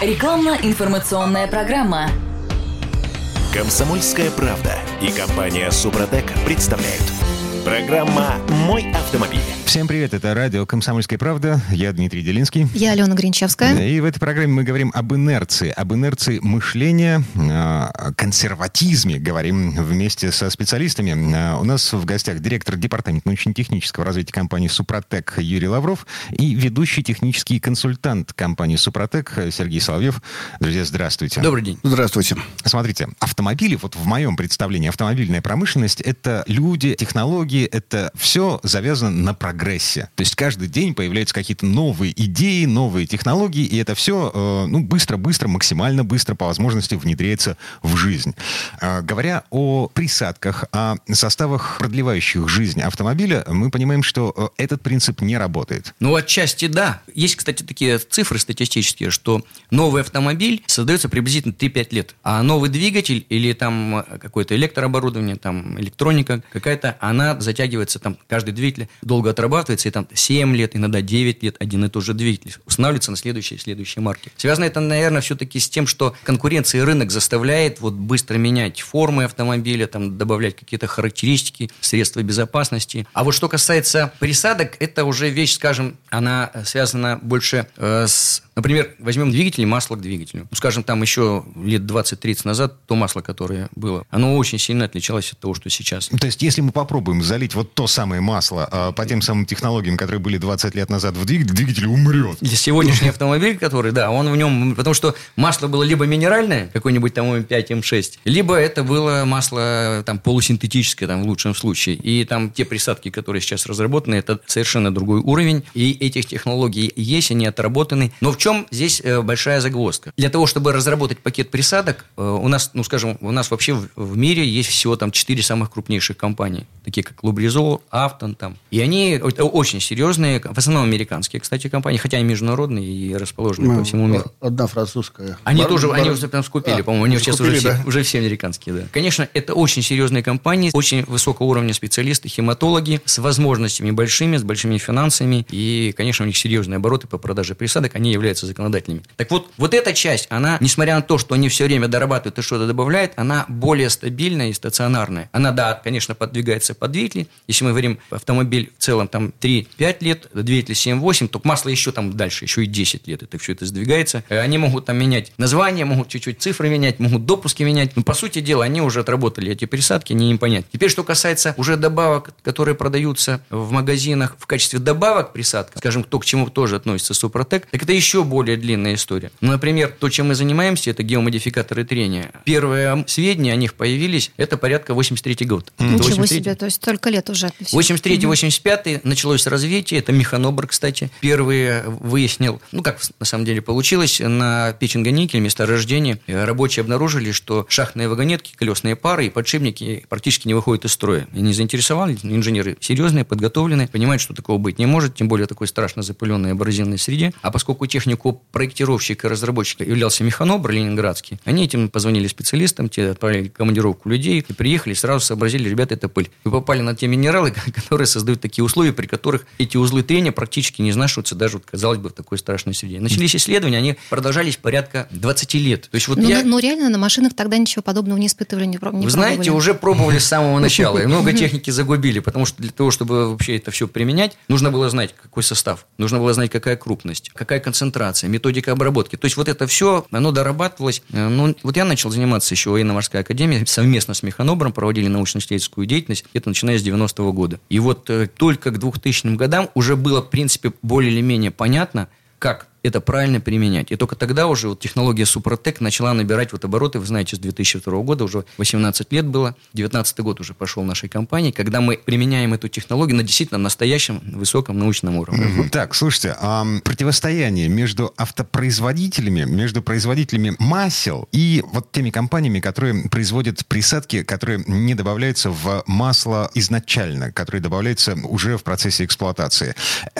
Рекламно-информационная программа. Комсомольская правда и компания Супротек представляют. Программа «Мой автомобиль». Всем привет, это радио «Комсомольская правда». Я Дмитрий Делинский. Я Алена Гринчевская. И в этой программе мы говорим об инерции, об инерции мышления, о консерватизме. Говорим вместе со специалистами. А, у нас в гостях директор департамента научно-технического развития компании «Супротек» Юрий Лавров и ведущий технический консультант компании «Супротек» Сергей Соловьев. Друзья, здравствуйте. Добрый день. Здравствуйте. Смотрите, автомобили, вот в моем представлении, автомобильная промышленность — это люди, технологии, это все завязано на прогресс прогрессе. То есть каждый день появляются какие-то новые идеи, новые технологии, и это все э, ну, быстро-быстро, максимально быстро по возможности внедряется в жизнь. Э, говоря о присадках, о составах, продлевающих жизнь автомобиля, мы понимаем, что э, этот принцип не работает. Ну, отчасти да. Есть, кстати, такие цифры статистические, что новый автомобиль создается приблизительно 3-5 лет, а новый двигатель или там какое-то электрооборудование, там электроника какая-то, она затягивается, там каждый двигатель долго отрабатывает разрабатывается, и там 7 лет, иногда 9 лет один и тот же двигатель устанавливается на следующие следующие марки. Связано это, наверное, все-таки с тем, что конкуренция и рынок заставляет вот быстро менять формы автомобиля, там, добавлять какие-то характеристики, средства безопасности. А вот что касается присадок, это уже вещь, скажем, она связана больше э, с Например, возьмем двигатель и масло к двигателю. Скажем, там еще лет 20-30 назад то масло, которое было, оно очень сильно отличалось от того, что сейчас. То есть, если мы попробуем залить вот то самое масло э, по тем самым технологиям, которые были 20 лет назад в двигатель, двигатель умрет. Для сегодняшний автомобиль, который, да, он в нем... Потому что масло было либо минеральное, какой-нибудь там М5, М6, либо это было масло там полусинтетическое, там в лучшем случае. И там те присадки, которые сейчас разработаны, это совершенно другой уровень. И этих технологий есть, они отработаны. Но в чем здесь э, большая загвоздка? Для того, чтобы разработать пакет присадок, э, у нас, ну, скажем, у нас вообще в мире есть всего там четыре самых крупнейших компании, такие как Лубризол, Автон там. И они очень серьезные, в основном американские, кстати, компании, хотя и международные и расположены ну, по всему миру. Одна французская. Они бар, тоже, бар... они уже прям скупили, а, по-моему, они сейчас уже, да? все, уже все американские, да. Конечно, это очень серьезные компании, очень высокого уровня специалисты, хематологи, с возможностями большими, с большими финансами, и, конечно, у них серьезные обороты по продаже присадок, они являются являются законодателями. Так вот, вот эта часть, она, несмотря на то, что они все время дорабатывают и что-то добавляют, она более стабильная и стационарная. Она, да, конечно, подвигается под двигатель. Если мы говорим автомобиль в целом там 3-5 лет, двигатель 7-8, то масло еще там дальше, еще и 10 лет это все это сдвигается. Э, они могут там менять название, могут чуть-чуть цифры менять, могут допуски менять. Но, по сути дела, они уже отработали эти присадки, не им понять. Теперь, что касается уже добавок, которые продаются в магазинах в качестве добавок присадка, скажем, то, к чему тоже относится Супротек, так это еще более длинная история. Ну, например, то, чем мы занимаемся, это геомодификаторы трения. Первые сведения о них появились, это порядка 83 год. Ничего 83 себе, то есть столько лет уже. 83-85 началось развитие, это механобр, кстати. Первые выяснил, ну, как на самом деле получилось, на Печенга-Никель, месторождении, рабочие обнаружили, что шахтные вагонетки, колесные пары и подшипники практически не выходят из строя. И не заинтересовали, инженеры серьезные, подготовленные, понимают, что такого быть не может, тем более такой страшно запыленной абразивной среде. А поскольку технику технику проектировщика и разработчика являлся механобр ленинградский. Они этим позвонили специалистам, те отправили командировку людей и приехали, сразу сообразили, ребята, это пыль. Вы попали на те минералы, которые создают такие условия, при которых эти узлы трения практически не изнашиваются даже, вот, казалось бы, в такой страшной среде. Начались исследования, они продолжались порядка 20 лет. То есть вот но, я... но реально на машинах тогда ничего подобного не испытывали, не, не Вы пробовали. знаете, уже пробовали с самого начала, и много техники загубили, потому что для того, чтобы вообще это все применять, нужно было знать, какой состав, нужно было знать, какая крупность, какая концентрация, концентрация, методика обработки. То есть вот это все, оно дорабатывалось. Э, ну, вот я начал заниматься еще военно-морской академии, совместно с механобром проводили научно-исследовательскую деятельность, это начиная с 90-го года. И вот э, только к 2000 годам уже было, в принципе, более или менее понятно, как это правильно применять. И только тогда уже вот технология Супротек начала набирать вот обороты. Вы знаете, с 2002 года уже 18 лет было, 19 год уже пошел нашей компании, когда мы применяем эту технологию на действительно настоящем высоком научном уровне. Угу. Так, слушайте, а противостояние между автопроизводителями, между производителями масел и вот теми компаниями, которые производят присадки, которые не добавляются в масло изначально, которые добавляются уже в процессе эксплуатации.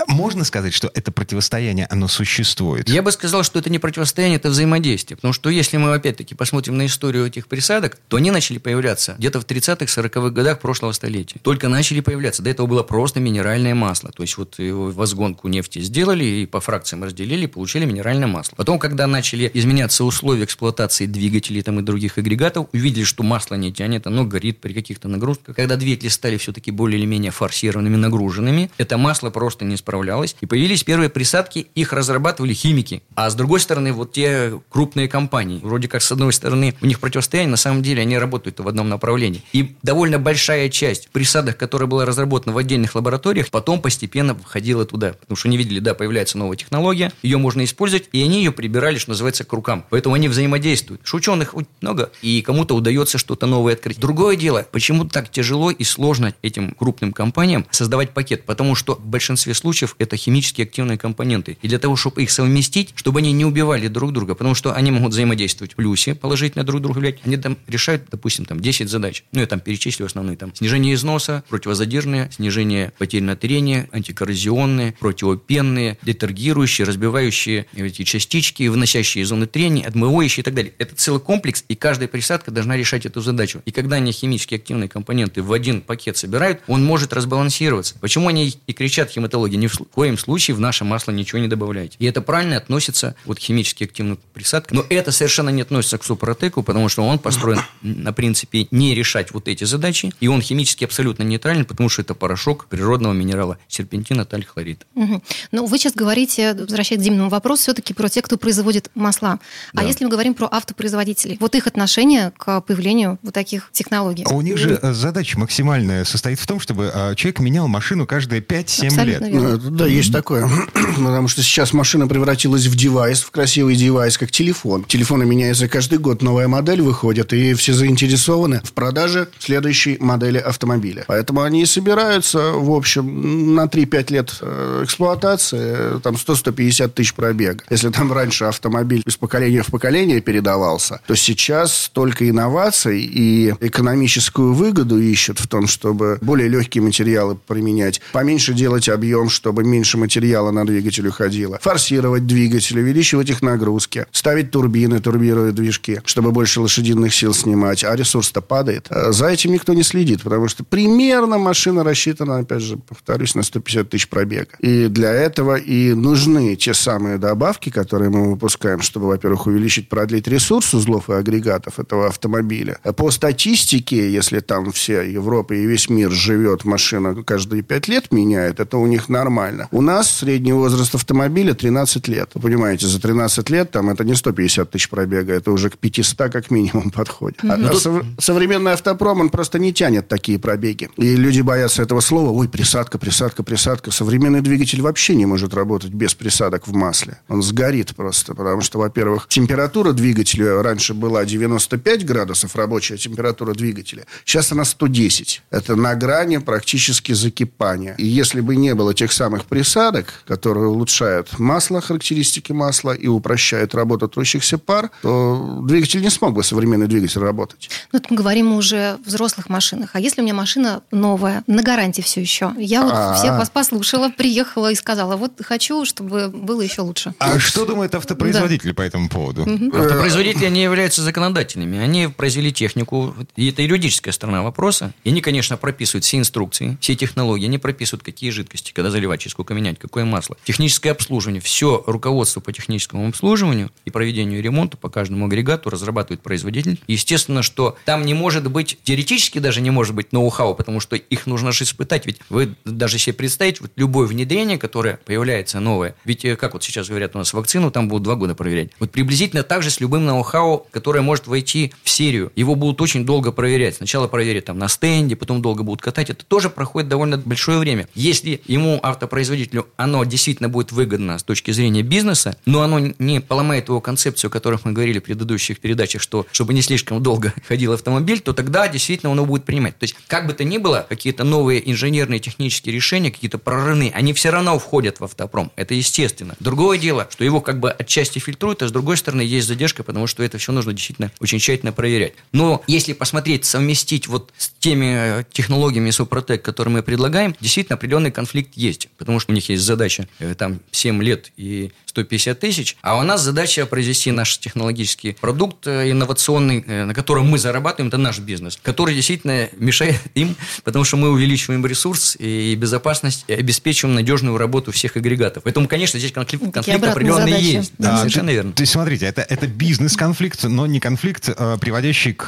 Можно сказать, что это противостояние, оно существует? Существует? Я бы сказал, что это не противостояние, это взаимодействие. Потому что если мы опять-таки посмотрим на историю этих присадок, то они начали появляться где-то в 30-х, 40-х годах прошлого столетия. Только начали появляться. До этого было просто минеральное масло. То есть вот его возгонку нефти сделали и по фракциям разделили, получили минеральное масло. Потом, когда начали изменяться условия эксплуатации двигателей там, и других агрегатов, увидели, что масло не тянет, оно горит при каких-то нагрузках. Когда двигатели стали все-таки более или менее форсированными, нагруженными, это масло просто не справлялось. И появились первые присадки, их разрабатывали химики. А с другой стороны, вот те крупные компании, вроде как с одной стороны у них противостояние, на самом деле они работают в одном направлении. И довольно большая часть присадок, которая была разработана в отдельных лабораториях, потом постепенно входила туда. Потому что они видели, да, появляется новая технология, ее можно использовать, и они ее прибирали, что называется, к рукам. Поэтому они взаимодействуют. Что ученых много, и кому-то удается что-то новое открыть. Другое дело, почему так тяжело и сложно этим крупным компаниям создавать пакет? Потому что в большинстве случаев это химически активные компоненты. И для того, чтобы их совместить, чтобы они не убивали друг друга, потому что они могут взаимодействовать в плюсе, положительно друг друга влиять, они там решают, допустим, там 10 задач. Ну, я там перечислю основные. Там снижение износа, противозадержные, снижение потерь на трение, антикоррозионные, противопенные, детергирующие, разбивающие эти частички, выносящие из зоны трения, отмывающие и так далее. Это целый комплекс, и каждая присадка должна решать эту задачу. И когда они химически активные компоненты в один пакет собирают, он может разбалансироваться. Почему они и кричат хематологи, ни в коем случае в наше масло ничего не добавляйте. И это правильно относится вот к химически активным присадкам. Но это совершенно не относится к супротеку, потому что он построен на принципе не решать вот эти задачи, и он химически абсолютно нейтрален, потому что это порошок природного минерала серпентина таль-хлорид. Угу. Ну, вы сейчас говорите, возвращаясь к Димному вопросу, все-таки про тех, кто производит масла. А да. А если мы говорим про автопроизводителей, вот их отношение к появлению вот таких технологий? А у них же э, задача максимальная состоит в том, чтобы а, человек менял машину каждые 5-7 лет. Верно. Ну, да, есть такое. Потому что сейчас машина превратилась в девайс, в красивый девайс, как телефон. Телефоны меняются каждый год, новая модель выходит, и все заинтересованы в продаже следующей модели автомобиля. Поэтому они и собираются, в общем, на 3-5 лет э, эксплуатации, там 100-150 тысяч пробега. Если там раньше автомобиль из поколения в поколение передавался, то сейчас только инноваций и экономическую выгоду ищут в том, чтобы более легкие материалы применять, поменьше делать объем, чтобы меньше материала на двигатель уходило, форсировать двигатель, увеличивать их нагрузки, ставить турбины, турбируя движки, чтобы больше лошадиных сил снимать, а ресурс-то падает. А за этим никто не следит, потому что примерно машина рассчитана, опять же, повторюсь, на 150 тысяч пробега. И для этого и нужны те самые добавки, которые мы выпускаем, чтобы, во-первых, увеличить, продлить ресурс узлов и агрегатов этого автомобиля. По статистике, если там вся Европа и весь мир живет, машина каждые 5 лет меняет, это у них нормально. У нас средний возраст автомобиля 13 лет. Вы понимаете, за 13 лет там это не 150 тысяч пробега, это уже к 500 как минимум подходит. Mm-hmm. А, а тут... современный автопром, он просто не тянет такие пробеги. И люди боятся этого слова. Ой, присадка, присадка, присадка. Современный двигатель вообще не может работать без присадок в масле. Он сгорит просто, потому что, во-первых, температура двигателя раньше была 95 градусов, рабочая температура двигателя. Сейчас она 110. Это на грани практически закипания. И если бы не было тех самых присадок, которые улучшают масло, характеристики масла и упрощают работу трущихся пар, то двигатель не смог бы, современный двигатель, работать. Ну, это мы говорим уже о взрослых машинах. А если у меня машина новая, на гарантии все еще? Я вот А-а-а. всех вас послушала, приехала и сказала, вот хочу, чтобы было еще лучше. А что думают автопроизводители по этому поводу? Автопроизводители, они являются законодательными. Они произвели технику, и это юридическая сторона вопроса. И они, конечно, прописывают все инструкции, все технологии, они прописывают, какие жидкости, когда заливать, через сколько менять, какое масло. Техническое обслуживание, все руководство по техническому обслуживанию и проведению ремонта по каждому агрегату разрабатывает производитель. Естественно, что там не может быть, теоретически даже не может быть ноу-хау, потому что их нужно же испытать. Ведь вы даже себе представить, вот любое внедрение, которое появляется новое, ведь э, как вот сейчас говорят у нас вакцину, там будут два года проверять. Вот приблизительно так же с любым ноу-хау, которое может войти в серию. Его будут очень долго проверять. Сначала проверят там на стенде, потом долго будут катать. Это тоже проходит довольно большое время. Если ему, автопроизводителю, оно действительно будет выгодно с точки зрения бизнеса, но оно не поломает его концепцию, о которой мы говорили в предыдущих передачах, что чтобы не слишком долго ходил автомобиль, то тогда действительно он его будет принимать. То есть, как бы то ни было, какие-то новые инженерные технические решения, какие-то прорывные, они все равно входят в автопром. Это естественно. Другое дело, что его как бы отчасти фильтруют, а с другой стороны есть задержка, потому что это все нужно действительно очень тщательно проверять. Но если посмотреть, совместить вот с теми э, технологиями Супротек, которые мы предлагаем, действительно определенный конфликт есть, потому что у них есть задача э, там 7 лет и и 150 тысяч. А у нас задача произвести наш технологический продукт э, инновационный, э, на котором мы зарабатываем, это наш бизнес, который действительно мешает им, потому что мы увеличиваем ресурс и безопасность, и обеспечиваем надежную работу всех агрегатов. Поэтому, конечно, здесь конфликт, конфликт определенный задачи. есть. Да, да, совершенно верно. То есть, смотрите, это, это бизнес-конфликт, но не конфликт, а, приводящий к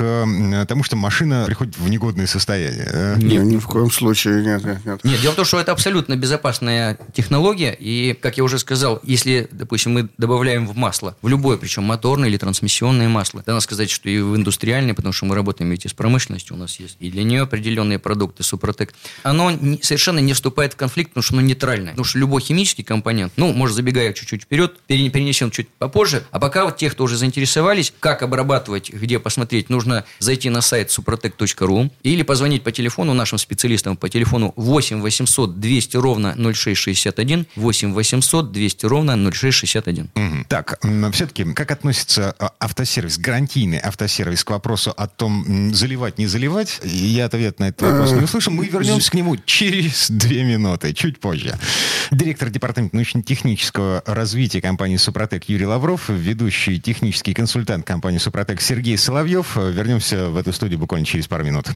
тому, что машина приходит в негодное состояние. Нет, ни в коем случае нет, нет, нет. Нет, дело в том, что это абсолютно безопасная технология, и, как я уже сказал, если, допустим, мы добавляем в масло, в любое, причем моторное или трансмиссионное масло, надо сказать, что и в индустриальное, потому что мы работаем ведь и с промышленностью, у нас есть и для нее определенные продукты, Супротек, оно совершенно не вступает в конфликт, потому что оно нейтральное. Потому что любой химический компонент, ну, может, забегая чуть-чуть вперед, перенесем чуть попозже, а пока вот те, кто уже заинтересовались, как обрабатывать, где посмотреть, нужно зайти на сайт suprotec.ru или позвонить по телефону нашим специалистам по телефону 8 800 200 ровно 0661, 8 800 200 ровно 0661. Угу. Так, все-таки, как относится а, автосервис, гарантийный автосервис к вопросу о том, заливать, не заливать? Я ответ на этот вопрос не услышал. Мы вернемся к нему через две минуты, чуть позже. Директор департамента научно-технического развития компании «Супротек» Юрий Лавров, ведущий технический консультант компании «Супротек» Сергей Соловьев. Вернемся в эту студию буквально через пару минут.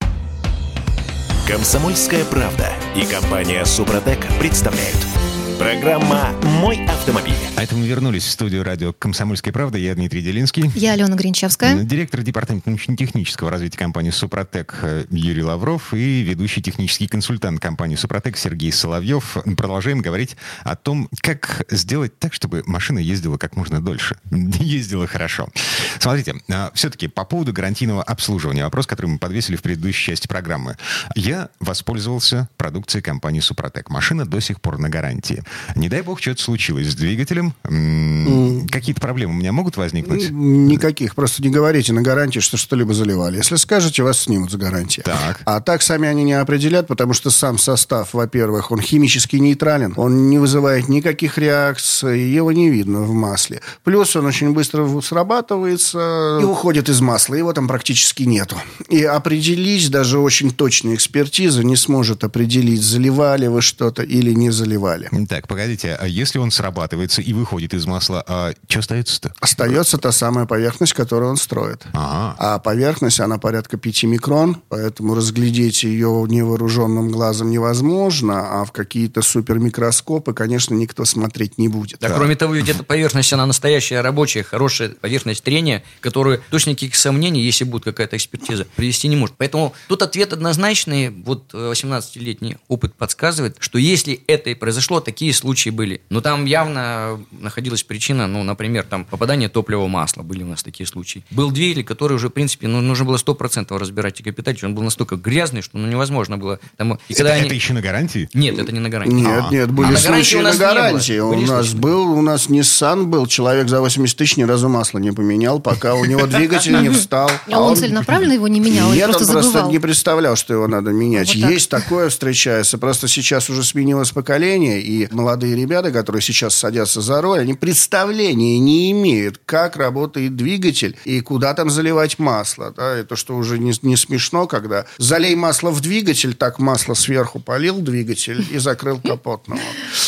Комсомольская правда и компания «Супротек» представляют – Программа «Мой автомобиль». А это мы вернулись в студию радио «Комсомольская правда». Я Дмитрий Делинский. Я Алена Гринчевская. Директор департамента научно-технического развития компании «Супротек» Юрий Лавров и ведущий технический консультант компании «Супротек» Сергей Соловьев. Продолжаем говорить о том, как сделать так, чтобы машина ездила как можно дольше. ездила хорошо. Смотрите, а, все-таки по поводу гарантийного обслуживания. Вопрос, который мы подвесили в предыдущей части программы. Я воспользовался продукцией компании «Супротек». Машина до сих пор на гарантии. Не дай бог, что-то случилось с двигателем. Какие-то проблемы у меня могут возникнуть? Никаких. Просто не говорите на гарантии, что что-либо заливали. Если скажете, вас снимут за гарантию. Так. А так сами они не определят, потому что сам состав, во-первых, он химически нейтрален. Он не вызывает никаких реакций, его не видно в масле. Плюс он очень быстро срабатывается и уходит из масла. Его там практически нету. И определить даже очень точная экспертиза не сможет определить, заливали вы что-то или не заливали. Так, погодите, а если он срабатывается и выходит из масла, а что остается-то? Остается та самая поверхность, которую он строит. Ага. А поверхность, она порядка 5 микрон, поэтому разглядеть ее невооруженным глазом невозможно, а в какие-то супермикроскопы, конечно, никто смотреть не будет. Да, да. кроме того, ведь эта поверхность, она настоящая рабочая, хорошая поверхность трения, которую точно никаких сомнений, если будет какая-то экспертиза, привести не может. Поэтому тут ответ однозначный. Вот 18-летний опыт подсказывает, что если это и произошло, такие случаи были. Но там явно находилась причина, ну, например, там попадание топлива масла. Были у нас такие случаи. Был двигатель, который уже, в принципе, ну, нужно было 100% разбирать и капиталить. Он был настолько грязный, что ну, невозможно было. Там, и когда это, они... это еще на гарантии? Нет, это не на гарантии. Нет, а. нет, были а случаи на гарантии. У нас, у нас был, у нас Nissan был, человек за 80 тысяч ни разу масло не поменял, пока у него двигатель не встал. А он целенаправленно его не менял? Нет, он просто не представлял, что его надо менять. Есть такое встречается. Просто сейчас уже сменилось поколение, и молодые ребята, которые сейчас садятся за руль, они представления не имеют, как работает двигатель и куда там заливать масло. Да? Это что уже не, не смешно, когда залей масло в двигатель, так масло сверху полил двигатель и закрыл капот. Ну,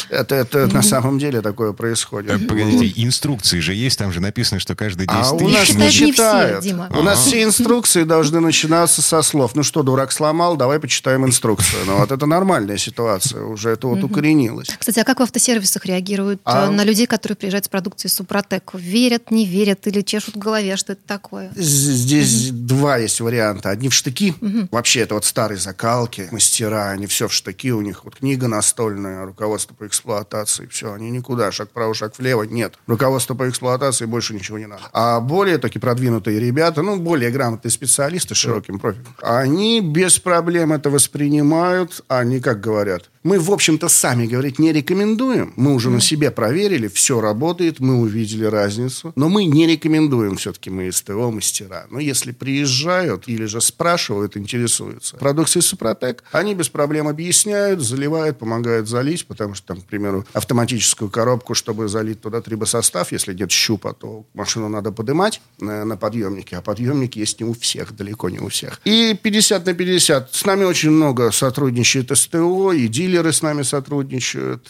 это, это на самом деле такое происходит. Э, погодите, инструкции же есть, там же написано, что каждый день А у нас не читают. У нас все инструкции должны начинаться со слов. Ну что, дурак сломал, давай почитаем инструкцию. Ну вот это нормальная ситуация, уже это вот укоренилось. Кстати, а как в автосервисах реагируют а... Э, на людей, которые приезжают с продукцией Супротек? Верят, не верят или чешут в голове, что это такое? Здесь два есть варианта. Одни в штыки. Вообще, это вот старые закалки, мастера, они все в штыки, у них вот книга настольная, руководство по эксплуатации, все, они никуда, шаг вправо, шаг влево, нет. Руководство по эксплуатации больше ничего не надо. А более такие продвинутые ребята, ну, более грамотные специалисты с широким профилем, они без проблем это воспринимают, они, как говорят, мы, в общем-то, сами говорить не рекомендуем. Мы уже mm. на себе проверили, все работает, мы увидели разницу. Но мы не рекомендуем все-таки мы СТО мастера. Но если приезжают или же спрашивают, интересуются продукцией Супротек, они без проблем объясняют, заливают, помогают залить, потому что, там, к примеру, автоматическую коробку, чтобы залить туда трибосостав, если нет щупа, то машину надо поднимать на, на подъемнике, а подъемник есть не у всех, далеко не у всех. И 50 на 50. С нами очень много сотрудничает СТО и дилеров, Дилеры с нами сотрудничают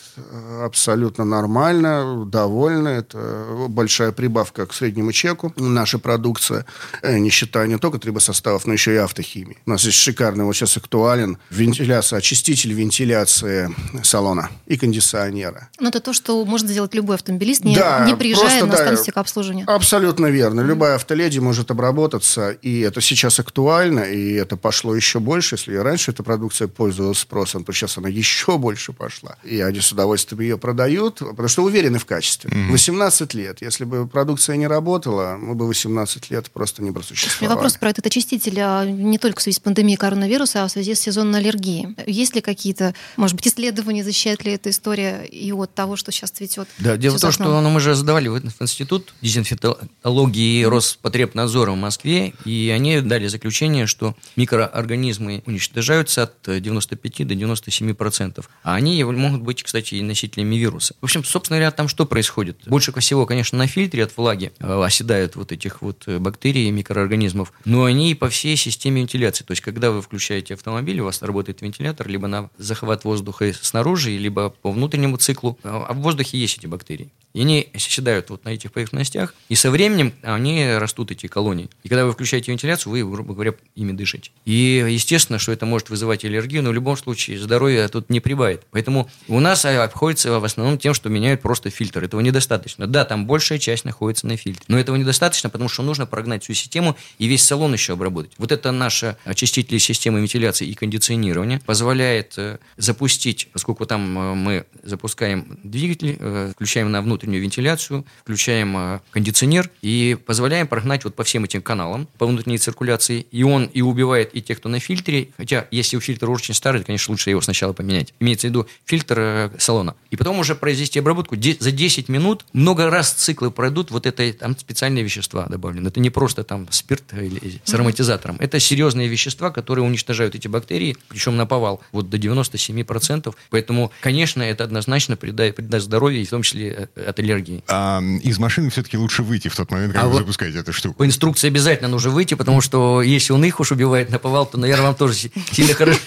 абсолютно нормально, довольны. Это большая прибавка к среднему чеку. Наша продукция, не считая не только трибосоставов, но еще и автохимии. У нас есть шикарный, вот сейчас актуален, вентиляция, очиститель вентиляции салона и кондиционера. Но это то, что может сделать любой автомобилист, не, да, не приезжая просто, на станцию да, обслуживания. Абсолютно верно. Любая автоледи может обработаться, и это сейчас актуально, и это пошло еще больше. Если раньше эта продукция пользовалась спросом, то сейчас она еще больше пошла. И они с удовольствием ее продают, потому что уверены в качестве. Mm-hmm. 18 лет. Если бы продукция не работала, мы бы 18 лет просто не просуществовали. Вопрос про этот очиститель а, не только в связи с пандемией коронавируса, а в связи с сезонной аллергией. Есть ли какие-то, может быть, исследования, защищает ли эта история и от того, что сейчас цветет? Да, дело в том, что ну, мы же задавали в институт дезинфектологии и Роспотребнадзора в Москве, и они дали заключение, что микроорганизмы уничтожаются от 95 до 97 процентов. А они могут быть, кстати, и носителями вируса. В общем, собственно говоря, там что происходит? Больше всего, конечно, на фильтре от влаги э, оседают вот этих вот бактерий и микроорганизмов, но они и по всей системе вентиляции. То есть, когда вы включаете автомобиль, у вас работает вентилятор либо на захват воздуха снаружи, либо по внутреннему циклу, а в воздухе есть эти бактерии. И они оседают вот на этих поверхностях, и со временем они растут, эти колонии. И когда вы включаете вентиляцию, вы, грубо говоря, ими дышите. И естественно, что это может вызывать аллергию, но в любом случае здоровье тут не прибавит. Поэтому у нас обходится в основном тем, что меняют просто фильтр. Этого недостаточно. Да, там большая часть находится на фильтре. Но этого недостаточно, потому что нужно прогнать всю систему и весь салон еще обработать. Вот это наша очистители системы вентиляции и кондиционирования позволяет э, запустить, поскольку там э, мы запускаем двигатель, э, включаем на внутреннюю вентиляцию, включаем кондиционер и позволяем прогнать вот по всем этим каналам, по внутренней циркуляции. И он и убивает и тех, кто на фильтре. Хотя, если у фильтра очень старый, то, конечно, лучше его сначала поменять. Имеется в виду фильтр э, салона. И потом уже произвести обработку. За 10 минут много раз циклы пройдут, вот это там специальные вещества добавлены. Это не просто там спирт или с ароматизатором. Это серьезные вещества, которые уничтожают эти бактерии, причем на повал, вот до 97%. Поэтому, конечно, это однозначно придаст, придаст здоровье, в том числе э, от аллергии. А из машины все-таки лучше выйти в тот момент, когда а вы вот запускаете эту штуку? По инструкции обязательно нужно выйти, потому что если он их уж убивает на повал, то, наверное, вам тоже сильно хорошо.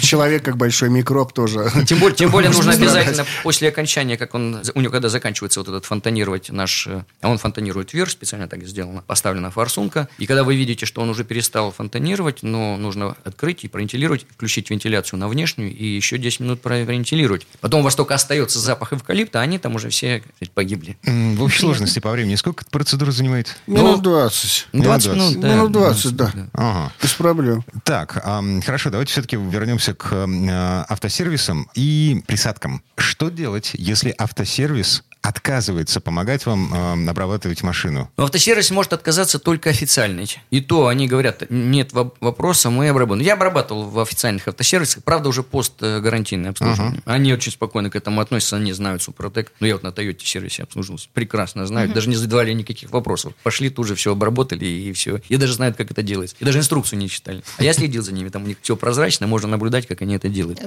Человек как большой микроб тоже. Тем более, тем более нужно обязательно после окончания, как он, у него когда заканчивается вот этот фонтанировать наш, а он фонтанирует вверх, специально так сделано, поставлена форсунка, и когда вы видите, что он уже перестал фонтанировать, но нужно открыть и провентилировать, включить вентиляцию на внешнюю и еще 10 минут провентилировать. Потом у вас только остается запах эвкалипта, а они там уже все погибли. В общей сложности по времени сколько процедура занимает? Минут 20. 20 минут, да. Минут 20, да. Ага. Без проблем. Так, хорошо, давайте все-таки вернемся к э, автосервисам и присадкам. Что делать, если автосервис отказывается помогать вам э, обрабатывать машину? Автосервис может отказаться только официальный. И то они говорят, нет вопроса, мы обработаем. Я обрабатывал в официальных автосервисах, правда, уже постгарантийное обслуживание. Uh-huh. Они очень спокойно к этому относятся, они знают Супротек. Ну, я вот на Toyota сервисе обслуживался. Прекрасно знают, uh-huh. даже не задавали никаких вопросов. Пошли тут же все обработали и все. И даже знают, как это делается. И даже инструкцию не читали. А я следил за ними, там у них все прозрачно, можно наблюдать, как они это делают.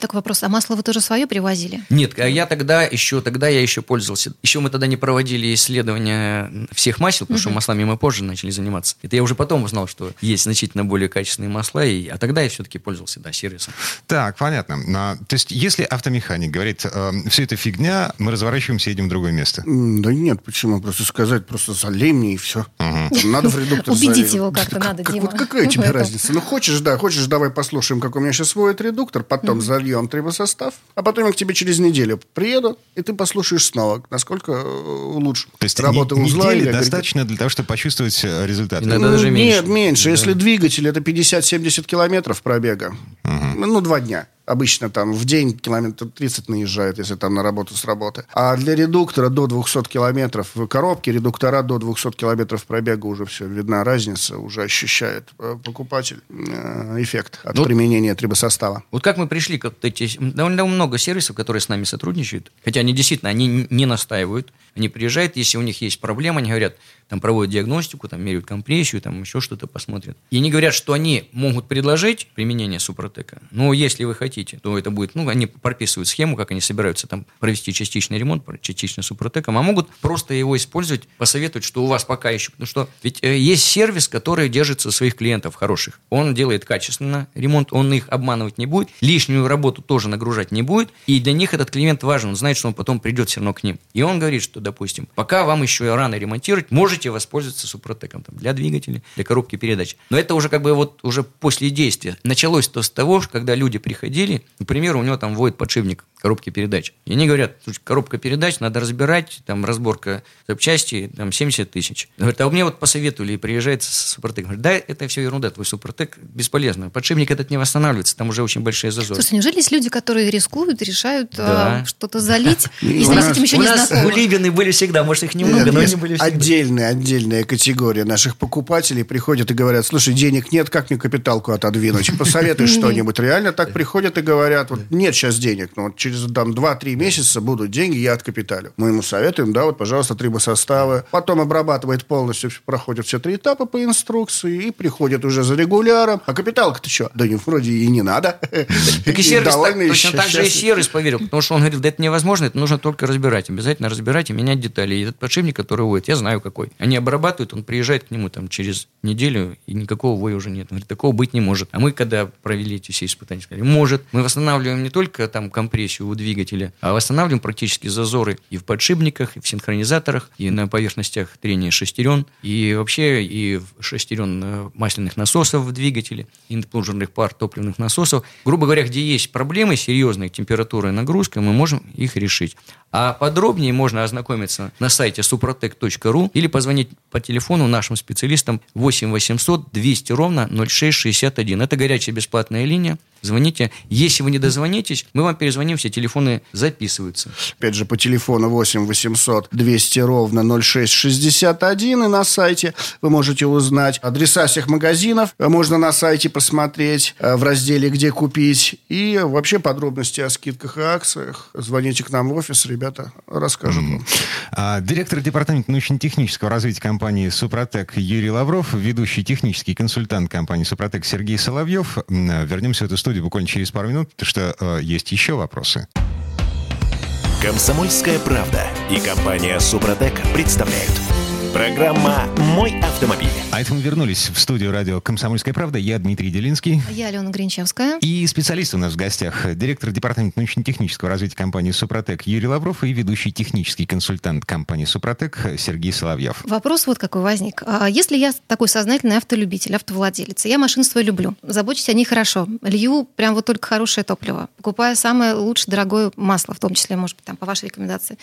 Такой вопрос, а масло вы тоже свое привозили? Нет, а я тогда еще, тогда я еще пользовался. Еще мы тогда не проводили исследования всех масел, потому угу. что маслами мы позже начали заниматься. Это я уже потом узнал, что есть значительно более качественные масла, и, а тогда я все-таки пользовался, да, сервисом. Так, понятно. А, то есть, если автомеханик говорит, э, все это фигня, мы разворачиваемся и едем в другое место? Да нет, почему? Просто сказать, просто залей мне и все. Угу. Надо в редуктор Убедить его как-то надо, Дима. Вот какая тебе разница? Ну, хочешь, да, хочешь, давай послушаем, как у меня сейчас воет редуктор, потом зальем трибосостав, а потом я к тебе через неделю приеду, и ты послушаешь снова снова, насколько э, улучшить То есть работу не, узла. Недели или достаточно для того, чтобы почувствовать э, результат? Иногда ну, даже меньше. Нет, меньше. Да. Если двигатель, это 50-70 километров пробега. Угу. Ну, два дня. Обычно там в день километр 30 наезжает, если там на работу с работы. А для редуктора до 200 километров в коробке, редуктора до 200 километров пробега уже все, видна разница, уже ощущает э, покупатель э, эффект от ну, применения трибосостава. Вот как мы пришли к эти... Довольно много сервисов, которые с нами сотрудничают, хотя они действительно, они не настаивают, они приезжают, если у них есть проблема, они говорят, там проводят диагностику, там меряют компрессию, там еще что-то посмотрят. И они говорят, что они могут предложить применение Супротека, но если вы хотите, хотите, то это будет, ну, они прописывают схему, как они собираются там провести частичный ремонт, частично супротеком, а могут просто его использовать, посоветовать, что у вас пока еще, потому что ведь э, есть сервис, который держится своих клиентов хороших. Он делает качественно ремонт, он их обманывать не будет, лишнюю работу тоже нагружать не будет, и для них этот клиент важен, он знает, что он потом придет все равно к ним. И он говорит, что, допустим, пока вам еще рано ремонтировать, можете воспользоваться супротеком там, для двигателя, для коробки передач. Но это уже как бы вот уже после действия. Началось то с того, когда люди приходили, например, у него там воет подшипник коробки передач. И они говорят, коробка передач надо разбирать, там разборка запчасти, там 70 тысяч. Говорят, а мне вот посоветовали, и приезжает Супротек. Говорит, да, это все ерунда, твой Супротек бесполезно. Подшипник этот не восстанавливается, там уже очень большие зазоры. Слушай, неужели есть люди, которые рискуют, решают да. а, что-то залить, если с этим еще не знакомы? У Либины были всегда, может, их немного, но они были всегда. Отдельная, отдельная категория наших покупателей приходят и говорят, слушай, денег нет, как мне капиталку отодвинуть? Посоветуй что-нибудь. Реально так приходят и говорят, вот нет сейчас денег, но вот через там 2-3 месяца будут деньги, я откапиталю. Мы ему советуем, да, вот, пожалуйста, трибосоставы. Потом обрабатывает полностью, проходит все три этапа по инструкции и приходит уже за регуляром. А капиталка-то что? Да не, вроде и не надо. Так и сервис точно так же и сервис поверил, потому что он говорит, да это невозможно, это нужно только разбирать. Обязательно разбирать и менять детали. И этот подшипник, который воет, я знаю какой. Они обрабатывают, он приезжает к нему там через неделю, и никакого воя уже нет. Он говорит, такого быть не может. А мы, когда провели эти все испытания, сказали, может. Мы восстанавливаем не только там компрессию у двигателя, а восстанавливаем практически зазоры и в подшипниках, и в синхронизаторах, и на поверхностях трения шестерен, и вообще и в шестерен э, масляных насосов в двигателе, и пар топливных насосов. Грубо говоря, где есть проблемы серьезные, температура и нагрузка, мы можем их решить. А подробнее можно ознакомиться на сайте suprotec.ru или позвонить по телефону нашим специалистам 8 800 200 ровно 0661. Это горячая бесплатная линия. Звоните. Если вы не дозвонитесь, мы вам перезвоним, все телефоны записываются. Опять же, по телефону 8 800 200 ровно 0661 и на сайте вы можете узнать адреса всех магазинов. Можно на сайте посмотреть э, в разделе «Где купить». И вообще подробности о скидках и акциях. Звоните к нам в офис, ребята расскажут вам. А, директор департамента научно-технического развития компании «Супротек» Юрий Лавров, ведущий технический консультант компании «Супротек» Сергей Соловьев. Вернемся в эту студию буквально через пару минут, потому что э, есть еще вопросы. Комсомольская правда и компания «Супротек» представляют – Программа «Мой автомобиль». Мы вернулись в студию радио «Комсомольская правда». Я Дмитрий Делинский. Я Алена Гринчевская. И специалист у нас в гостях. Директор департамента научно-технического развития компании «Супротек» Юрий Лавров и ведущий технический консультант компании «Супротек» Сергей Соловьев. Вопрос вот какой возник. А если я такой сознательный автолюбитель, автовладелец, я машины свои люблю, забочусь о них хорошо, лью прям вот только хорошее топливо, покупаю самое лучшее дорогое масло, в том числе, может быть, там, по вашей рекомендации,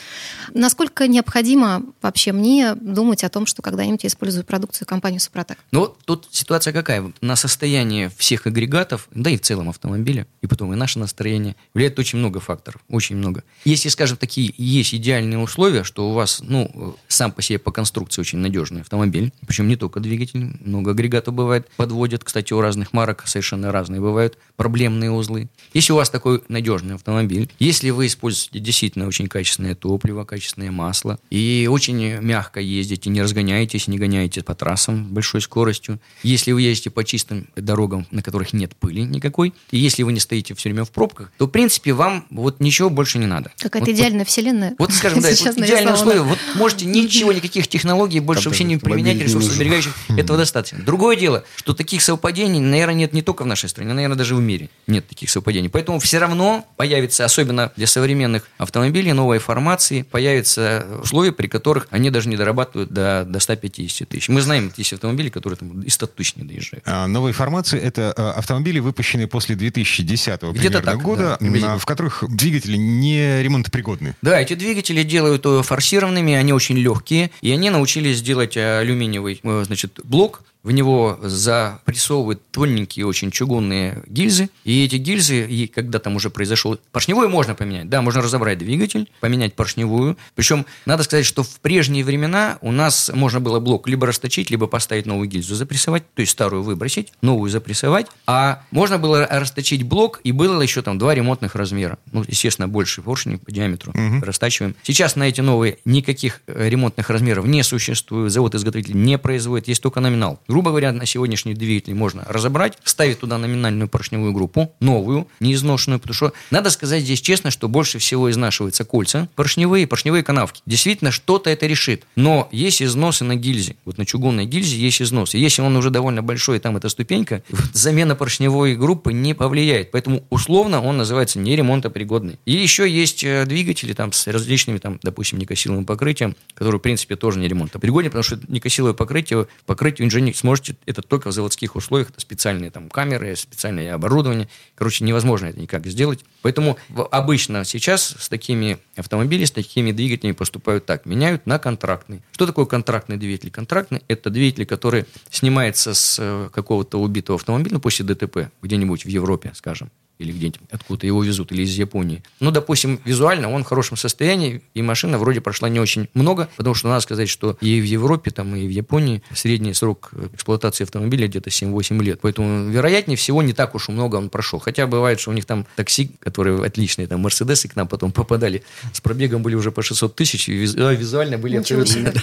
насколько необходимо вообще мне думать думать о том, что когда-нибудь я использую продукцию компании Супротек? Ну, тут ситуация какая? На состояние всех агрегатов, да и в целом автомобиля, и потом и наше настроение, влияет очень много факторов, очень много. Если, скажем, такие есть идеальные условия, что у вас, ну, сам по себе по конструкции очень надежный автомобиль, причем не только двигатель, много агрегатов бывает, подводят, кстати, у разных марок совершенно разные бывают, проблемные узлы. Если у вас такой надежный автомобиль, если вы используете действительно очень качественное топливо, качественное масло, и очень мягко ездите, не разгоняетесь, не гоняете по трассам большой скоростью. Если вы ездите по чистым дорогам, на которых нет пыли никакой, и если вы не стоите все время в пробках, то, в принципе, вам вот ничего больше не надо. Какая-то вот, идеальная вот, вселенная. Вот, скажем, да, вот идеальные условия. Вот можете ничего, никаких технологий больше вообще не применять, ресурсов сберегающих. Этого достаточно. Другое дело, что таких совпадений, наверное, нет не только в нашей стране, наверное, даже в мире нет таких совпадений. Поэтому все равно появится, особенно для современных автомобилей, новой формации, появятся условия, при которых они даже не дорабатывают до, до 150 тысяч. Мы знаем, есть автомобили, которые там и 100 тысяч не доезжают. А, новые формации – это а, автомобили, выпущенные после 2010 примерно так, года, да, в которых двигатели не ремонтопригодны. Да, эти двигатели делают э, форсированными, они очень легкие, и они научились делать алюминиевый э, значит, блок, в него запрессовывают тоненькие очень чугунные гильзы, и эти гильзы, и когда там уже произошел... Поршневую можно поменять, да, можно разобрать двигатель, поменять поршневую. Причем, надо сказать, что в прежние времена у нас можно было блок либо расточить, либо поставить новую гильзу запрессовать, то есть старую выбросить, новую запрессовать, а можно было расточить блок, и было еще там два ремонтных размера. Ну, естественно, больше поршни по диаметру угу. растачиваем. Сейчас на эти новые никаких э, ремонтных размеров не существует, завод-изготовитель не производит, есть только номинал. Грубо говоря, на сегодняшний двигатель можно разобрать, ставить туда номинальную поршневую группу, новую, неизношенную, потому что надо сказать здесь честно, что больше всего изнашиваются кольца, поршневые, поршневые канавки. Действительно, что-то это решит. Но есть износы на гильзе. Вот на чугунной гильзе есть износ. И если он уже довольно большой, там эта ступенька, замена поршневой группы не повлияет. Поэтому условно он называется неремонтопригодный. И еще есть э, двигатели там с различными, там, допустим, некосиловым покрытием, которые, в принципе, тоже не ремонтопригодны, потому что некосиловое покрытие, покрытие инженер сможете это только в заводских условиях, это специальные там камеры, специальное оборудование. Короче, невозможно это никак сделать. Поэтому обычно сейчас с такими автомобилями, с такими двигателями поступают так, меняют на контрактный. Что такое контрактный двигатель? Контрактный – это двигатель, который снимается с э, какого-то убитого автомобиля, ну, после ДТП, где-нибудь в Европе, скажем, или где-нибудь откуда его везут, или из Японии. Ну, допустим, визуально он в хорошем состоянии, и машина вроде прошла не очень много, потому что надо сказать, что и в Европе, там, и в Японии средний срок эксплуатации автомобиля где-то 7-8 лет. Поэтому, вероятнее всего, не так уж много он прошел. Хотя бывает, что у них там такси, которые отличные, там, Мерседесы к нам потом попадали, с пробегом были уже по 600 тысяч, и а, визуально были абсолютно,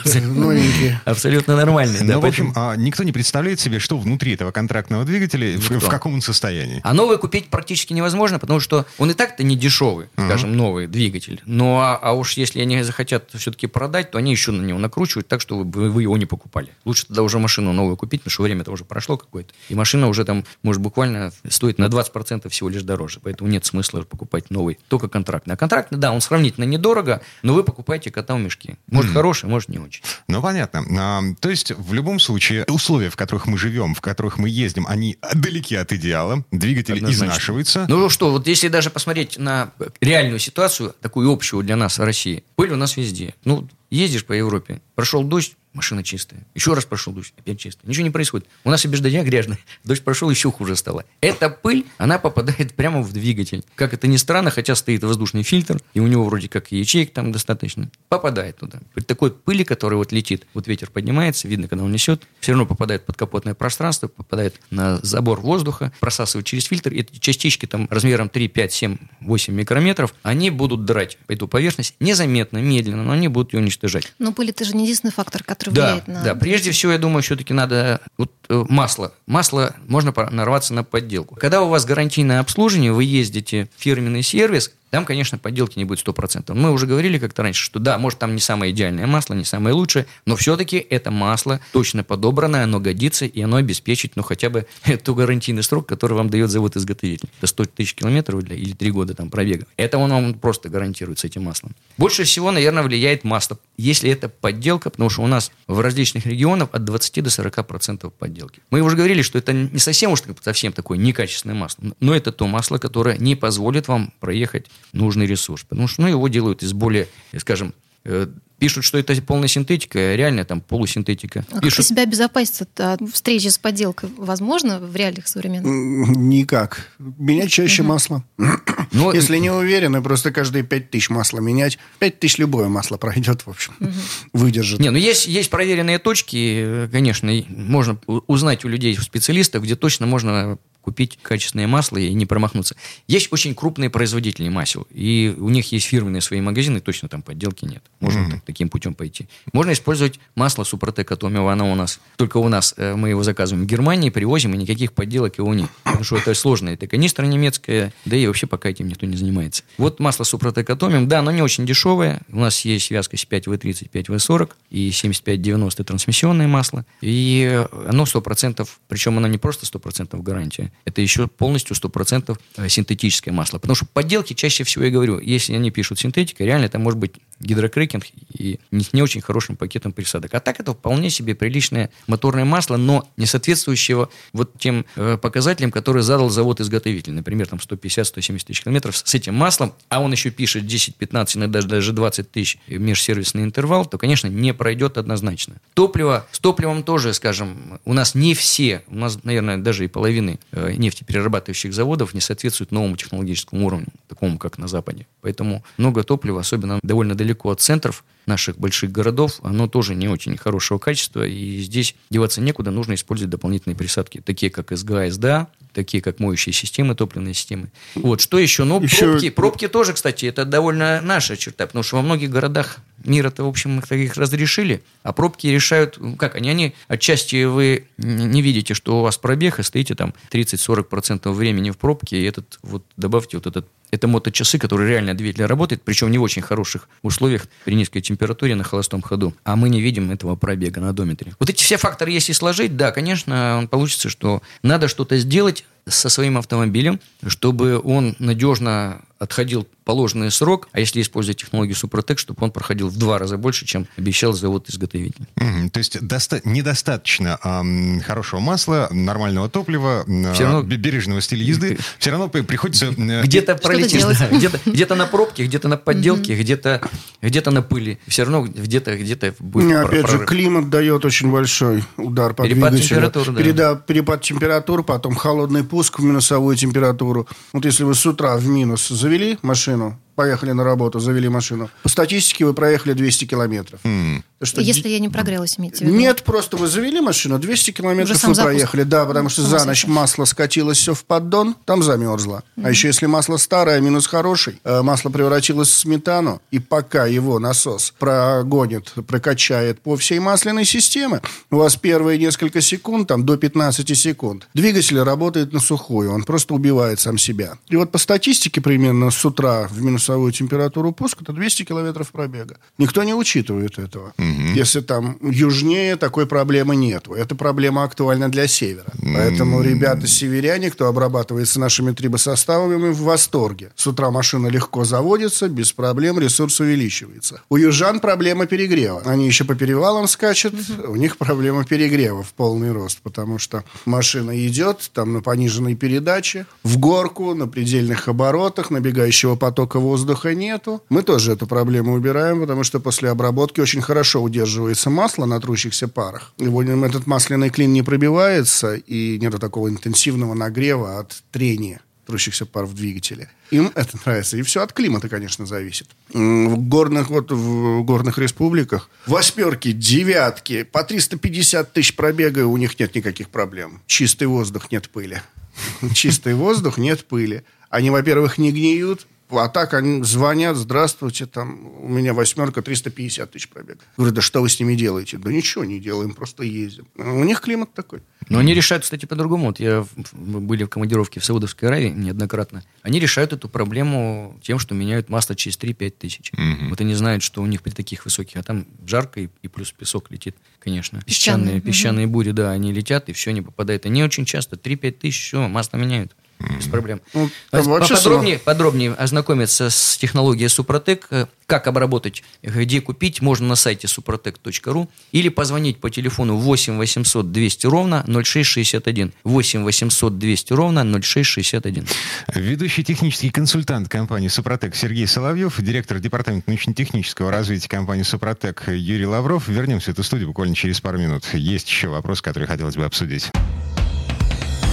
абсолютно нормальные. Ну, в общем, а, никто не представляет себе, что внутри этого контрактного двигателя, в каком он состоянии. А новый купить практически практически невозможно, потому что он и так-то не дешевый, скажем, uh-huh. новый двигатель. Но а, а уж если они захотят все-таки продать, то они еще на него накручивают так, что вы, вы его не покупали. Лучше тогда уже машину новую купить, потому что время-то уже прошло какое-то. И машина уже там, может, буквально стоит на 20% всего лишь дороже. Поэтому нет смысла покупать новый, только контрактный. А контрактный, да, он сравнительно недорого, но вы покупаете кота в мешке. Может, mm. хороший, может, не очень. Ну, понятно. А, то есть, в любом случае, условия, в которых мы живем, в которых мы ездим, они далеки от идеала. Двигатель Однозначно. изнашивается меняется. Ну что, вот если даже посмотреть на реальную ситуацию, такую общую для нас в России, пыль у нас везде. Ну, ездишь по Европе, прошел дождь, машина чистая. Еще раз прошел дождь, опять чистая. Ничего не происходит. У нас и без дождя грязно. Дождь прошел, еще хуже стало. Эта пыль, она попадает прямо в двигатель. Как это ни странно, хотя стоит воздушный фильтр, и у него вроде как и ячеек там достаточно, попадает туда. При такой пыли, которая вот летит, вот ветер поднимается, видно, когда он несет, все равно попадает под капотное пространство, попадает на забор воздуха, просасывает через фильтр. Эти частички там размером 3, 5, 7, 8 микрометров, они будут драть эту поверхность незаметно, медленно, но они будут ее уничтожать. Но пыль это же не единственный фактор, который влияет да, на... Да, прежде всего, я думаю, все-таки надо... Вот, э, масло. Масло можно нарваться на подделку. Когда у вас гарантийное обслуживание, вы ездите в фирменный сервис, там, конечно, подделки не будет 100%. Мы уже говорили как-то раньше, что да, может, там не самое идеальное масло, не самое лучшее, но все-таки это масло точно подобранное, оно годится, и оно обеспечит, ну, хотя бы ту гарантийный срок, который вам дает завод-изготовитель. Это 100 тысяч километров для, или 3 года там пробега. Это он вам просто гарантирует с этим маслом. Больше всего, наверное, влияет масло, если это подделка, потому что у нас в различных регионах от 20 до 40% подделки. Мы уже говорили, что это не совсем уж совсем такое некачественное масло, но это то масло, которое не позволит вам проехать нужный ресурс. Потому что ну, его делают из более, скажем, э, пишут, что это полная синтетика, а реально там полусинтетика. А пишут... как себя обезопасить от встречи с подделкой? Возможно в реалиях современных? Никак. Менять чаще угу. масло. Но... Ну, Если не уверены, просто каждые пять тысяч масла менять. Пять тысяч любое масло пройдет, в общем. Угу. Выдержит. Не, ну есть, есть проверенные точки, конечно, можно узнать у людей, у специалистов, где точно можно купить качественное масло и не промахнуться. Есть очень крупные производители масел, и у них есть фирменные свои магазины, точно там подделки нет. Можно mm-hmm. Так, таким путем пойти. Можно использовать масло Супротек Атомио, оно у нас, только у нас, э, мы его заказываем в Германии, привозим, и никаких подделок его нет. Потому что это сложно, это канистра немецкая, да и вообще пока этим никто не занимается. Вот масло Супротек Атомиум, да, оно не очень дешевое, у нас есть вязкость 5В30, 5В40 и 75-90 трансмиссионное масло, и оно 100%, причем оно не просто 100% гарантия, это еще полностью 100% э, синтетическое масло. Потому что подделки чаще всего, я говорю, если они пишут синтетика, реально это может быть гидрокрекинг и не, не очень хорошим пакетом присадок. А так это вполне себе приличное моторное масло, но не соответствующего вот тем э, показателям, которые задал завод-изготовитель. Например, там 150-170 тысяч километров с этим маслом, а он еще пишет 10-15, иногда даже 20 тысяч межсервисный интервал, то, конечно, не пройдет однозначно. Топливо, с топливом тоже, скажем, у нас не все, у нас, наверное, даже и половины э, нефтеперерабатывающих заводов не соответствуют новому технологическому уровню, такому, как на Западе. Поэтому много топлива, особенно довольно далеко от центров наших больших городов, оно тоже не очень хорошего качества, и здесь деваться некуда, нужно использовать дополнительные присадки, такие как СГА, СДА, такие как моющие системы, топливные системы. Вот, что еще? Ну, еще... пробки, пробки тоже, кстати, это довольно наша черта, потому что во многих городах мира-то, в общем, их, их разрешили, а пробки решают, как они, они отчасти вы не видите, что у вас пробег, и стоите там 30-40% времени в пробке, и этот, вот добавьте вот этот это моточасы, которые реально двигатель работает, причем не в очень хороших условиях при низкой температуре на холостом ходу. А мы не видим этого пробега на одометре. Вот эти все факторы, если сложить, да, конечно, получится, что надо что-то сделать со своим автомобилем, чтобы он надежно отходил положенный срок, а если использовать технологию Супротек, чтобы он проходил в два раза больше, чем обещал завод-изготовитель. Mm-hmm. То есть доста- недостаточно эм, хорошего масла, нормального топлива, э, все равно... бережного стиля езды, все равно приходится... Э, где-то пролетишь, да, где-то, где-то на пробке, где-то на подделке, mm-hmm. где-то, где-то на пыли. Все равно где-то, где-то будет ну, Опять прорыв. же, климат дает очень большой удар по перепад двигателю. Температур, да. Переда, перепад температур, потом холодный пуск в минусовую температуру. Вот если вы с утра в минус завели машину, поехали на работу, завели машину. По статистике вы проехали 200 километров. Mm. Что Если я не прогрелась, имеете в виду? Нет, просто вы завели машину, 200 километров вы проехали. Да, потому что за ночь масло скатилось все в поддон, там замерзло. Mm. А еще если масло старое, минус хороший, э, масло превратилось в сметану, и пока его насос прогонит, прокачает по всей масляной системе, у вас первые несколько секунд, там до 15 секунд, двигатель работает на сухую, он просто убивает сам себя. И вот по статистике примерно с утра в минус минусовую температуру пуска, это 200 километров пробега. Никто не учитывает этого. Угу. Если там южнее, такой проблемы нет. Эта проблема актуальна для севера. Поэтому ребята-северяне, кто обрабатывается нашими трибосоставами, в восторге. С утра машина легко заводится, без проблем ресурс увеличивается. У южан проблема перегрева. Они еще по перевалам скачут, угу. у них проблема перегрева в полный рост, потому что машина идет там на пониженной передаче, в горку, на предельных оборотах, набегающего потока воздуха воздуха нету. Мы тоже эту проблему убираем, потому что после обработки очень хорошо удерживается масло на трущихся парах. Его, этот масляный клин не пробивается, и нет такого интенсивного нагрева от трения трущихся пар в двигателе. Им это нравится. И все от климата, конечно, зависит. В горных, вот, в горных республиках восьмерки, девятки, по 350 тысяч пробега у них нет никаких проблем. Чистый воздух, нет пыли. Чистый воздух, нет пыли. Они, во-первых, не гниют, а так они звонят, здравствуйте, там, у меня восьмерка, 350 тысяч пробег. Говорю, да что вы с ними делаете? Да ничего не делаем, просто ездим. У них климат такой. Но они решают, кстати, по-другому. Вот я, мы были в командировке в Саудовской Аравии неоднократно. Они решают эту проблему тем, что меняют масло через 3-5 тысяч. Угу. Вот они знают, что у них при таких высоких, а там жарко и, и плюс песок летит, конечно. Песчаные, песчаные, песчаные угу. бури, да, они летят, и все не попадает. Они очень часто 3-5 тысяч, все, масло меняют без проблем. Ну, подробнее, подробнее ознакомиться с технологией Супротек, э, как обработать, где купить, можно на сайте suprotec.ru или позвонить по телефону 8 800 200 ровно 0661. 8 800 200 ровно 0661. Ведущий технический консультант компании Супротек Сергей Соловьев, директор департамента научно-технического развития компании Супротек Юрий Лавров. Вернемся в эту студию буквально через пару минут. Есть еще вопрос, который хотелось бы обсудить.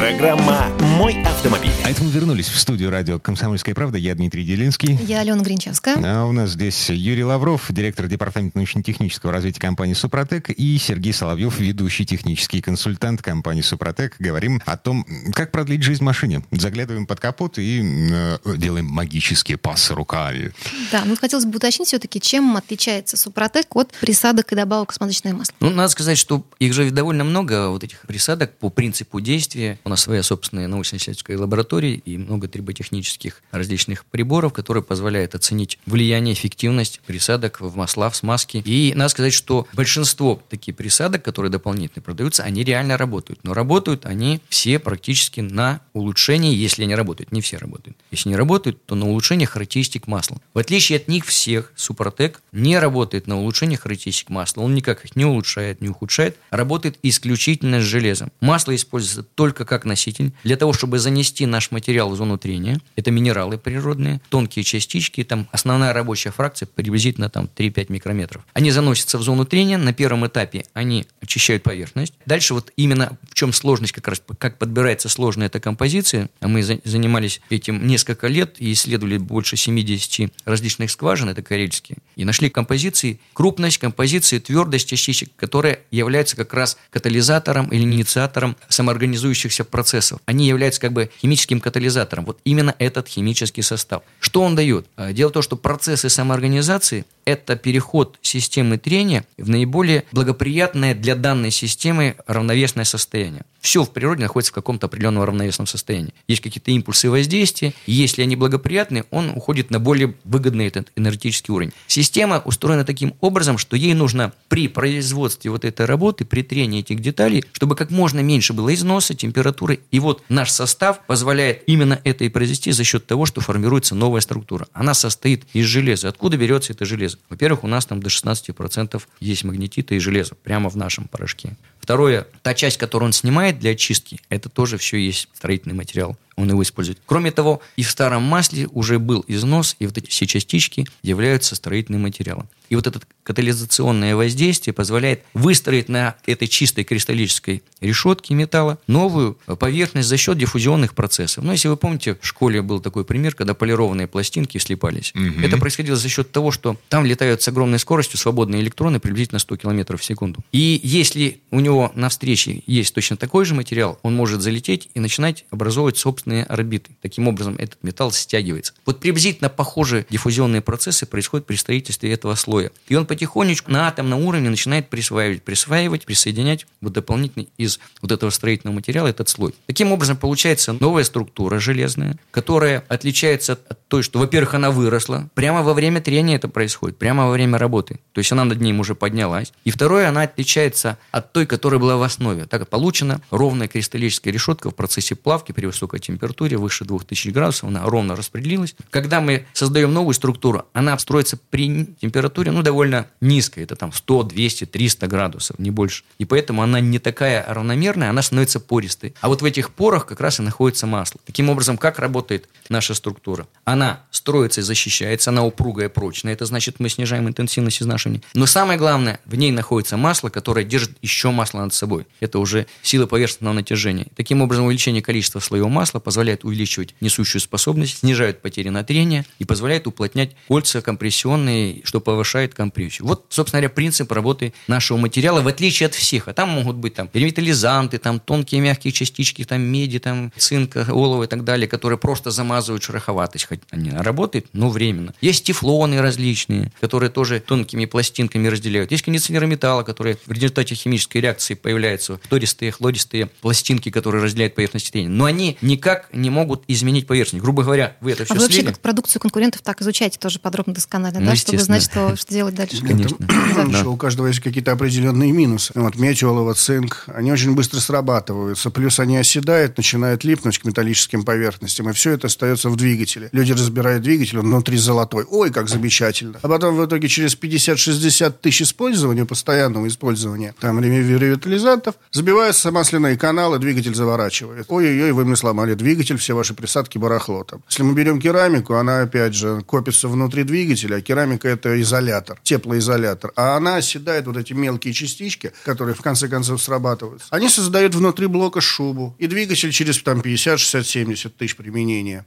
Программа «Мой автомобиль». А это мы вернулись в студию радио «Комсомольская правда». Я Дмитрий Делинский. Я Алена Гринчевская. А у нас здесь Юрий Лавров, директор департамента научно-технического развития компании «Супротек», и Сергей Соловьев, ведущий технический консультант компании «Супротек». Говорим о том, как продлить жизнь машине. Заглядываем под капот и э, делаем магические пассы руками. Да, ну хотелось бы уточнить все-таки, чем отличается «Супротек» от присадок и добавок в смазочное масло. Ну, надо сказать, что их же довольно много, вот этих присадок по принципу действия у нас своя собственная научно-исследовательская лаборатория и много триботехнических различных приборов, которые позволяют оценить влияние, эффективность присадок в масла, в смазке. И надо сказать, что большинство таких присадок, которые дополнительно продаются, они реально работают. Но работают они все практически на улучшение, если они работают. Не все работают. Если не работают, то на улучшение характеристик масла. В отличие от них всех, Супротек не работает на улучшение характеристик масла. Он никак их не улучшает, не ухудшает. Работает исключительно с железом. Масло используется только как как носитель. Для того, чтобы занести наш материал в зону трения, это минералы природные, тонкие частички, там основная рабочая фракция приблизительно там 3-5 микрометров. Они заносятся в зону трения, на первом этапе они очищают поверхность. Дальше вот именно в чем сложность, как раз как подбирается сложная эта композиция, мы занимались этим несколько лет и исследовали больше 70 различных скважин, это карельские, и нашли композиции, крупность композиции, твердость частичек, которая является как раз катализатором или инициатором самоорганизующихся процессов. Они являются как бы химическим катализатором. Вот именно этот химический состав. Что он дает? А, дело в том, что процессы самоорганизации – это переход системы трения в наиболее благоприятное для данной системы равновесное состояние. Все в природе находится в каком-то определенном равновесном состоянии. Есть какие-то импульсы воздействия, и если они благоприятны, он уходит на более выгодный этот энергетический уровень. Система устроена таким образом, что ей нужно при производстве вот этой работы, при трении этих деталей, чтобы как можно меньше было износа, температуры. И вот наш состав позволяет именно это и произвести за счет того, что формируется новая структура. Она состоит из железа. Откуда берется это железо? Во-первых, у нас там до 16% есть магнетита и железа прямо в нашем порошке. Второе, та часть, которую он снимает для очистки, это тоже все есть строительный материал он его использует. Кроме того, и в старом масле уже был износ, и вот эти все частички являются строительным материалом. И вот это катализационное воздействие позволяет выстроить на этой чистой кристаллической решетке металла новую поверхность за счет диффузионных процессов. Ну, если вы помните, в школе был такой пример, когда полированные пластинки слипались. Угу. Это происходило за счет того, что там летают с огромной скоростью свободные электроны приблизительно 100 км в секунду. И если у него на встрече есть точно такой же материал, он может залететь и начинать образовывать собственные собственные орбиты. Таким образом, этот металл стягивается. Вот приблизительно похожие диффузионные процессы происходят при строительстве этого слоя. И он потихонечку на атомном уровне начинает присваивать, присваивать, присоединять вот дополнительно из вот этого строительного материала этот слой. Таким образом, получается новая структура железная, которая отличается от той, что, во-первых, она выросла. Прямо во время трения это происходит, прямо во время работы. То есть она над ним уже поднялась. И второе, она отличается от той, которая была в основе. Так получена ровная кристаллическая решетка в процессе плавки при высокой температуре температуре выше 2000 градусов, она ровно распределилась. Когда мы создаем новую структуру, она строится при температуре, ну, довольно низкой, это там 100, 200, 300 градусов, не больше. И поэтому она не такая равномерная, она становится пористой. А вот в этих порах как раз и находится масло. Таким образом, как работает наша структура? Она строится и защищается, она упругая, прочная. Это значит, мы снижаем интенсивность изнашивания. Но самое главное, в ней находится масло, которое держит еще масло над собой. Это уже сила поверхностного натяжения. Таким образом, увеличение количества слоев масла позволяет увеличивать несущую способность, снижает потери на трение и позволяет уплотнять кольца компрессионные, что повышает компрессию. Вот, собственно говоря, принцип работы нашего материала, в отличие от всех. А там могут быть там ревитализанты, там тонкие мягкие частички, там меди, там цинка, олова и так далее, которые просто замазывают шероховатость, хоть они работают, но временно. Есть тефлоны различные, которые тоже тонкими пластинками разделяют. Есть кондиционеры металла, которые в результате химической реакции появляются тористые, хлористые пластинки, которые разделяют поверхность трения. Но они никак никак не могут изменить поверхность. Грубо говоря, вы это все а вы вообще как продукцию конкурентов так изучаете тоже подробно, досконально, ну, да, чтобы знать, что, что делать дальше? Конечно. Да. У каждого есть какие-то определенные минусы. Вот медь, олово, цинк, они очень быстро срабатываются. Плюс они оседают, начинают липнуть к металлическим поверхностям, и все это остается в двигателе. Люди разбирают двигатель, он внутри золотой. Ой, как замечательно. А потом в итоге через 50-60 тысяч использования, постоянного использования там ревитализантов, забиваются масляные каналы, двигатель заворачивает. Ой-ой-ой, вы мне сломали двигатель, все ваши присадки барахло там. Если мы берем керамику, она, опять же, копится внутри двигателя, а керамика – это изолятор, теплоизолятор. А она оседает, вот эти мелкие частички, которые в конце концов срабатываются, они создают внутри блока шубу. И двигатель через там 50, 60, 70 тысяч применения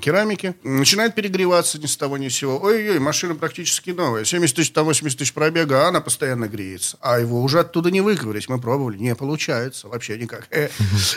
керамики начинает перегреваться ни с того ни с сего. Ой-ой, машина практически новая. 70 тысяч, там 80 тысяч пробега, а она постоянно греется. А его уже оттуда не выковырять. Мы пробовали. Не получается вообще никак. Э,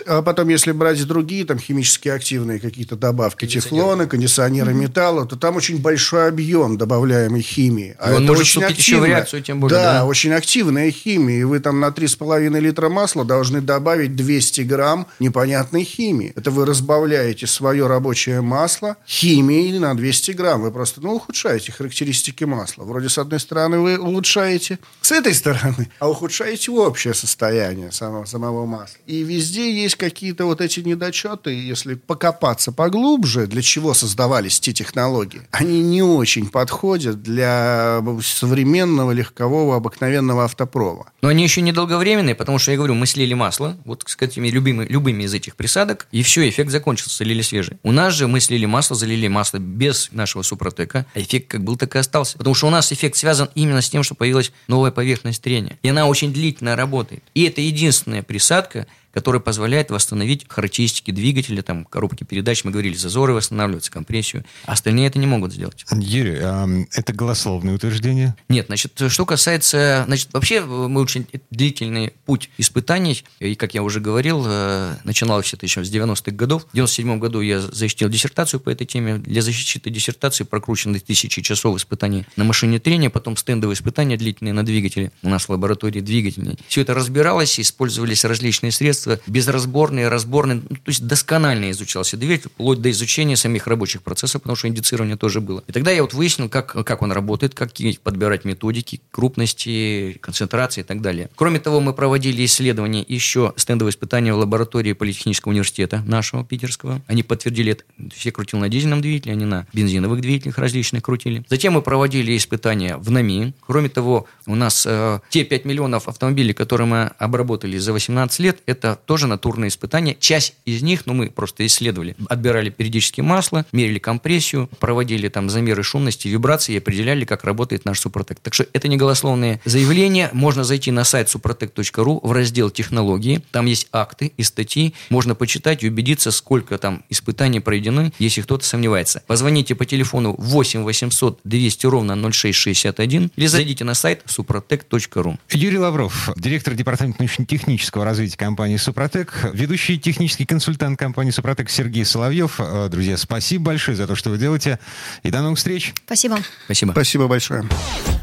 а потом, если брать другие там химические химически активные какие-то добавки, тефлона, кондиционеры mm-hmm. металла, то там очень большой объем добавляемой химии. А и он может очень активная, еще в реакцию, тем более. Да, да, очень активная химия. И вы там на 3,5 литра масла должны добавить 200 грамм непонятной химии. Это вы разбавляете свое рабочее масло химией на 200 грамм. Вы просто ну, ухудшаете характеристики масла. Вроде с одной стороны вы улучшаете с этой стороны, а ухудшаете общее состояние самого, самого масла. И везде есть какие-то вот эти недочеты, если покопаться поглубже, для чего создавались те технологии, они не очень подходят для современного легкового обыкновенного автопрома. Но они еще недолговременные, потому что, я говорю, мы слили масло, вот этими любыми, любыми из этих присадок, и все, эффект закончился, слили свежий. У нас же мы слили масло, залили масло без нашего супротека, а эффект как был, так и остался. Потому что у нас эффект связан именно с тем, что появилась новая поверхность трения. И она очень длительно работает. И это единственная присадка, который позволяет восстановить характеристики двигателя, там, коробки передач, мы говорили, зазоры восстанавливаются, компрессию. Остальные это не могут сделать. Юрий, а это голословное утверждение? Нет, значит, что касается, значит, вообще мы очень длительный путь испытаний, и, как я уже говорил, э, начиналось это еще с 90-х годов. В 97 году я защитил диссертацию по этой теме. Для защиты диссертации прокручены тысячи часов испытаний на машине трения, потом стендовые испытания длительные на двигателе у нас в лаборатории двигателей. Все это разбиралось, использовались различные средства, средства, безразборные, разборные, ну, то есть досконально изучался двигатель, вплоть до изучения самих рабочих процессов, потому что индицирование тоже было. И тогда я вот выяснил, как, как он работает, какие подбирать методики, крупности, концентрации и так далее. Кроме того, мы проводили исследования, еще стендовые испытания в лаборатории Политехнического университета нашего питерского. Они подтвердили это. Все крутил на дизельном двигателе, они на бензиновых двигателях различных крутили. Затем мы проводили испытания в НАМИ. Кроме того, у нас э, те 5 миллионов автомобилей, которые мы обработали за 18 лет, это тоже натурные испытания. Часть из них, ну, мы просто исследовали. Отбирали периодически масло, мерили компрессию, проводили там замеры шумности, вибрации и определяли, как работает наш Супротек. Так что это не голословные заявления. Можно зайти на сайт suprotec.ru в раздел «Технологии». Там есть акты и статьи. Можно почитать и убедиться, сколько там испытаний проведены, если кто-то сомневается. Позвоните по телефону 8 800 200 ровно 0661 или зайдите на сайт suprotec.ru. Юрий Лавров, директор департамента научно-технического развития компании Супротек, ведущий технический консультант компании Супротек Сергей Соловьев. Э, друзья, спасибо большое за то, что вы делаете. И до новых встреч. Спасибо. Спасибо. Спасибо большое.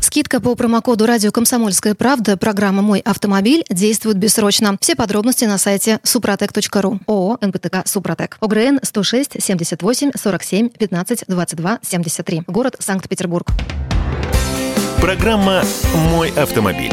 Скидка по промокоду «Радио Комсомольская правда» программа «Мой автомобиль» действует бессрочно. Все подробности на сайте супротек.ру. ООО «НПТК Супротек». ОГРН 106 78 47 15 22 73. Город Санкт-Петербург. Программа «Мой автомобиль».